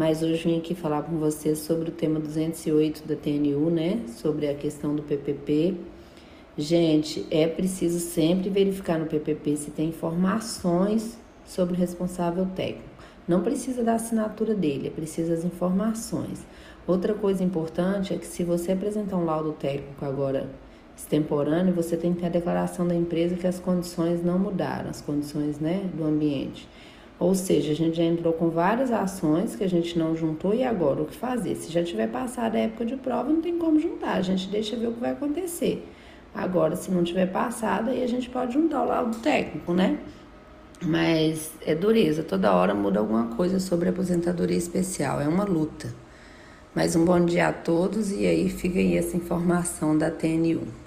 mas hoje vim aqui falar com vocês sobre o tema 208 da TNU, né? Sobre a questão do PPP. Gente, é preciso sempre verificar no PPP se tem informações sobre o responsável técnico. Não precisa da assinatura dele, é preciso as informações. Outra coisa importante é que se você apresentar um laudo técnico agora extemporâneo, você tem que ter a declaração da empresa que as condições não mudaram, as condições né, do ambiente. Ou seja, a gente já entrou com várias ações que a gente não juntou e agora o que fazer? Se já tiver passado a época de prova, não tem como juntar, a gente deixa ver o que vai acontecer. Agora, se não tiver passado, aí a gente pode juntar o laudo técnico, né? Mas é dureza, toda hora muda alguma coisa sobre a aposentadoria especial, é uma luta. Mas um bom dia a todos e aí fica aí essa informação da TNU.